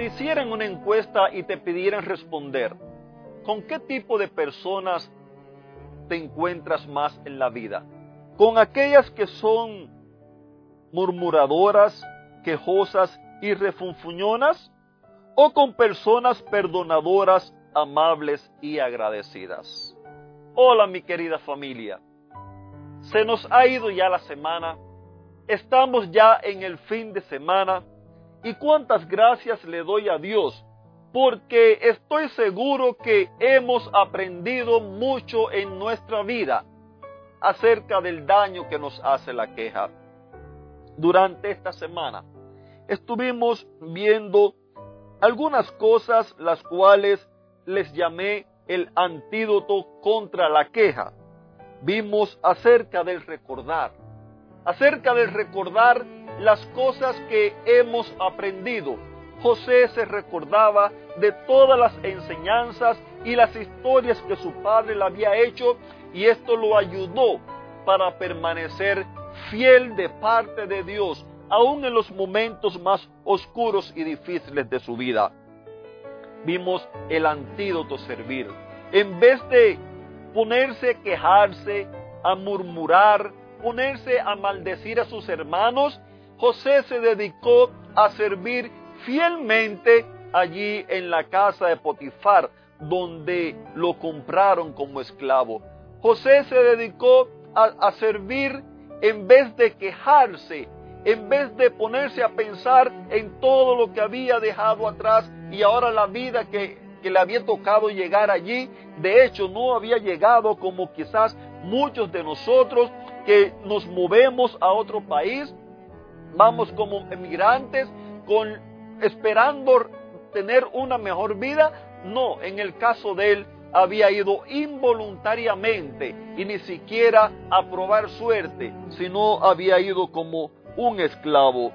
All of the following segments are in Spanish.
Te hicieran una encuesta y te pidieran responder, ¿con qué tipo de personas te encuentras más en la vida? ¿Con aquellas que son murmuradoras, quejosas y refunfuñonas? ¿O con personas perdonadoras, amables y agradecidas? Hola mi querida familia. Se nos ha ido ya la semana. Estamos ya en el fin de semana y cuántas gracias le doy a Dios, porque estoy seguro que hemos aprendido mucho en nuestra vida acerca del daño que nos hace la queja. Durante esta semana estuvimos viendo algunas cosas las cuales les llamé el antídoto contra la queja. Vimos acerca del recordar, acerca del recordar las cosas que hemos aprendido. José se recordaba de todas las enseñanzas y las historias que su padre le había hecho y esto lo ayudó para permanecer fiel de parte de Dios, aun en los momentos más oscuros y difíciles de su vida. Vimos el antídoto servir. En vez de ponerse a quejarse, a murmurar, ponerse a maldecir a sus hermanos, José se dedicó a servir fielmente allí en la casa de Potifar, donde lo compraron como esclavo. José se dedicó a, servir en vez de quejarse, en vez de ponerse a pensar en todo lo que había dejado atrás y ahora la vida que, que le había tocado llegar allí, de hecho no había llegado como quizás muchos de nosotros que nos movemos a otro país vamos como emigrantes con esperando tener una mejor vida. No, en el caso de él había ido involuntariamente y ni siquiera a probar suerte, sino había ido como un esclavo.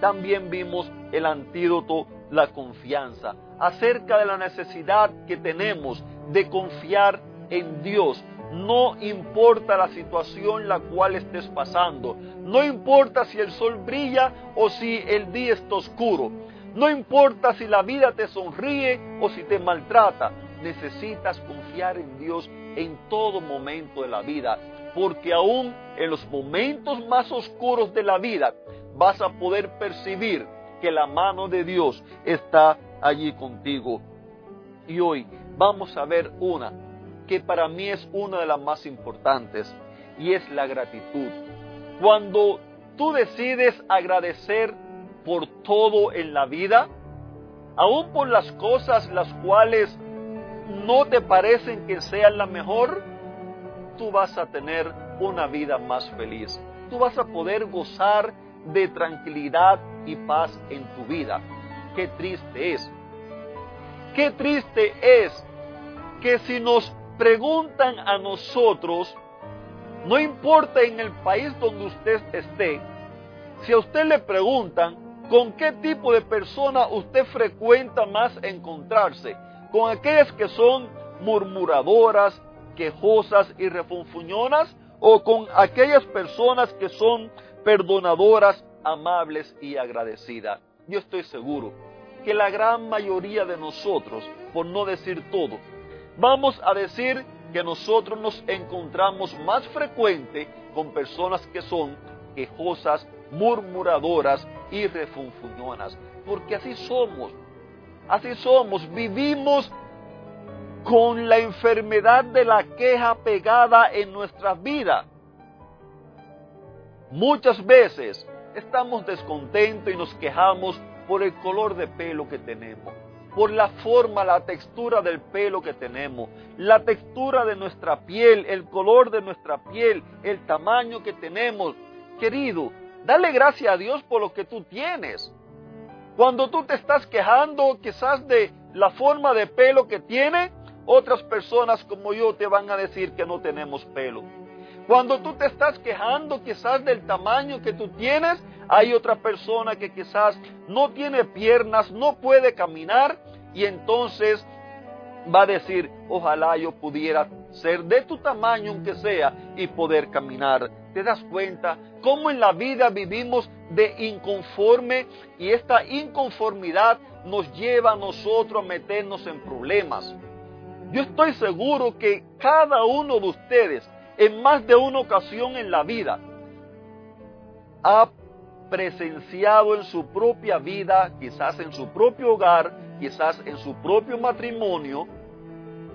También vimos el antídoto, la confianza, acerca de la necesidad que tenemos de confiar en Dios, no importa la situación la cual estés pasando. No importa si el sol brilla o si el día está oscuro. No importa si la vida te sonríe o si te maltrata. Necesitas confiar en Dios en todo momento de la vida. Porque aún en los momentos más oscuros de la vida vas a poder percibir que la mano de Dios está allí contigo. Y hoy vamos a ver una que para mí es una de las más importantes y es la gratitud. Cuando tú decides agradecer por todo en la vida, aún por las cosas las cuales no te parecen que sean la mejor, tú vas a tener una vida más feliz. Tú vas a poder gozar de tranquilidad y paz en tu vida. Qué triste es. Qué triste es que si nos preguntan a nosotros, no importa en el país donde usted esté, si a usted le preguntan con qué tipo de persona usted frecuenta más encontrarse, con aquellas que son murmuradoras, quejosas y refunfuñonas, o con aquellas personas que son perdonadoras, amables y agradecidas. Yo estoy seguro que la gran mayoría de nosotros, por no decir todo, vamos a decir que nosotros nos encontramos más frecuente con personas que son quejosas, murmuradoras y refunfuñonas. Porque así somos. Así somos. Vivimos con la enfermedad de la queja pegada en nuestras vidas. Muchas veces estamos descontentos y nos quejamos por el color de pelo que tenemos por la forma, la textura del pelo que tenemos, la textura de nuestra piel, el color de nuestra piel, el tamaño que tenemos. Querido, Dale gracias a Dios por lo que tú tienes. Cuando tú te estás quejando quizás de la forma de pelo que tiene, otras personas como yo te van a decir que no tenemos pelo. Cuando tú te estás quejando quizás del tamaño que tú tienes, hay otra persona que quizás no tiene piernas, no puede caminar y entonces va a decir, ojalá yo pudiera ser de tu tamaño aunque sea y poder caminar. ¿Te das cuenta cómo en la vida vivimos de inconforme y esta inconformidad nos lleva a nosotros a meternos en problemas? Yo estoy seguro que cada uno de ustedes en más de una ocasión en la vida ha presenciado en su propia vida, quizás en su propio hogar, quizás en su propio matrimonio,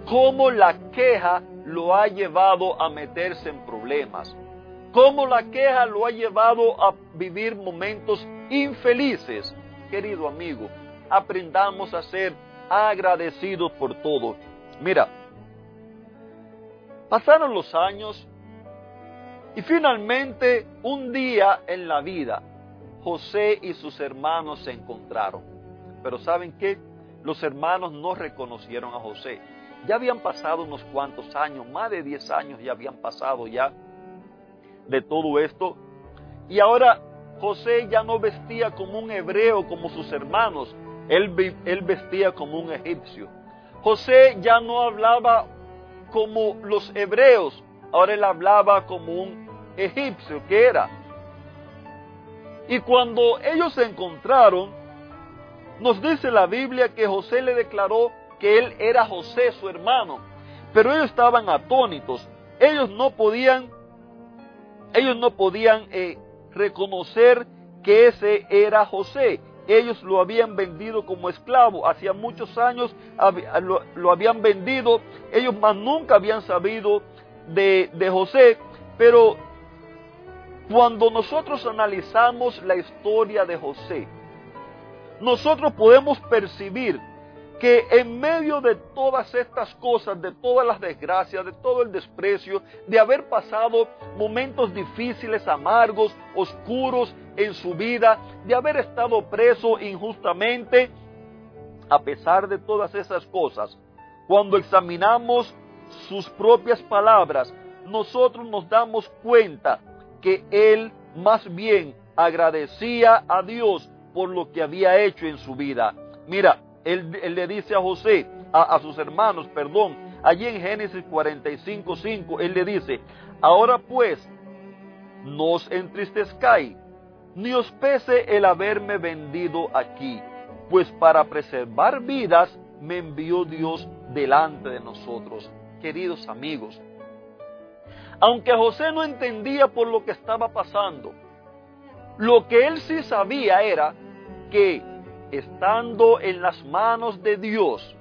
cómo la queja lo ha llevado a meterse en problemas, cómo la queja lo ha llevado a vivir momentos infelices. Querido amigo, aprendamos a ser agradecidos por todo. Mira, pasaron los años y finalmente un día en la vida José y sus hermanos se encontraron. Pero ¿saben qué? Los hermanos no reconocieron a José. Ya habían pasado unos cuantos años, más de 10 años ya habían pasado ya de todo esto. Y ahora José ya no vestía como un hebreo como sus hermanos, él, él vestía como un egipcio. José ya no hablaba como los hebreos, ahora él hablaba como un egipcio que era. Y cuando ellos se encontraron, nos dice la Biblia que José le declaró que él era José, su hermano. Pero ellos estaban atónitos. Ellos no podían, ellos no podían eh, reconocer que ese era José. Ellos lo habían vendido como esclavo. Hacía muchos años lo, lo habían vendido. Ellos más nunca habían sabido de, de José. Pero cuando nosotros analizamos la historia de José, nosotros podemos percibir que en medio de todas estas cosas, de todas las desgracias, de todo el desprecio, de haber pasado momentos difíciles, amargos, oscuros en su vida, de haber estado preso injustamente, a pesar de todas esas cosas, cuando examinamos sus propias palabras, nosotros nos damos cuenta que él más bien agradecía a Dios por lo que había hecho en su vida. Mira, él, le dice a José, a, sus hermanos, perdón, allí en Génesis 45, 5, él le dice, ahora pues, no os entristezcáis, ni os pese el haberme vendido aquí, pues para preservar vidas me envió Dios delante de nosotros. Queridos amigos, aunque José no entendía por lo que estaba pasando, lo que él sí sabía era que estando en las manos de Dios,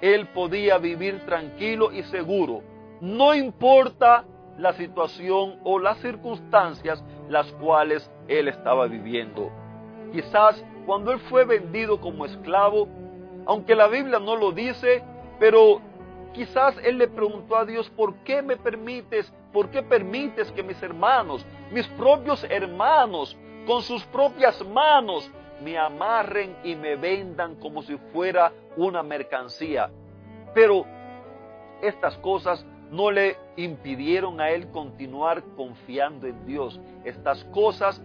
él podía vivir tranquilo y seguro, no importa la situación o las circunstancias las cuales él estaba viviendo. Quizás cuando él fue vendido como esclavo, aunque la Biblia no lo dice, pero Quizás él le preguntó a Dios, ¿por qué me permites, por qué permites que mis hermanos, mis propios hermanos, con sus propias manos, me amarren y me vendan como si fuera una mercancía? Pero estas cosas no le impidieron a él continuar confiando en Dios. Estas cosas,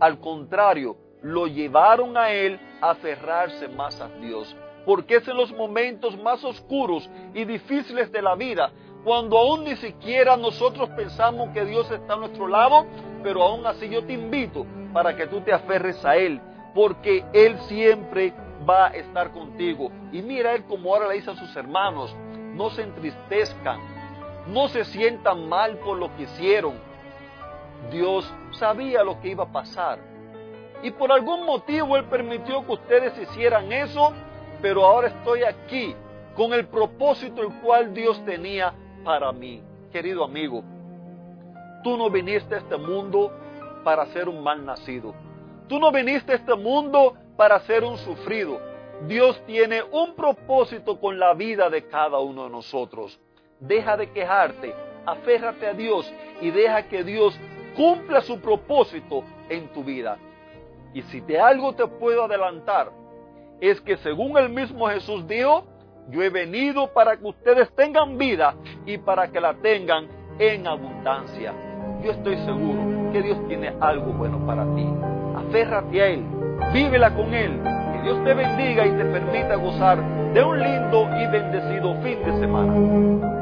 al contrario, lo llevaron a él a aferrarse más a Dios porque es en los momentos más oscuros y difíciles de la vida, cuando aún ni siquiera nosotros pensamos que Dios está a nuestro lado, pero aún así yo te invito para que tú te aferres a Él, porque Él siempre va a estar contigo. Y mira Él como ahora le dice a sus hermanos, no se entristezcan, no se sientan mal por lo que hicieron. Dios sabía lo que iba a pasar. Y por algún motivo Él permitió que ustedes hicieran eso pero ahora estoy aquí con el propósito el cual Dios tenía para mí. Querido amigo, tú no viniste a este mundo para ser un mal nacido. Tú no viniste a este mundo para ser un sufrido. Dios tiene un propósito con la vida de cada uno de nosotros. Deja de quejarte, aférrate a Dios y deja que Dios cumpla su propósito en tu vida. Y si de algo te puedo adelantar, es que según el mismo Jesús dijo, yo he venido para que ustedes tengan vida y para que la tengan en abundancia. Yo estoy seguro que Dios tiene algo bueno para ti. Aférrate a Él, vívela con Él. Que Dios te bendiga y te permita gozar de un lindo y bendecido fin de semana.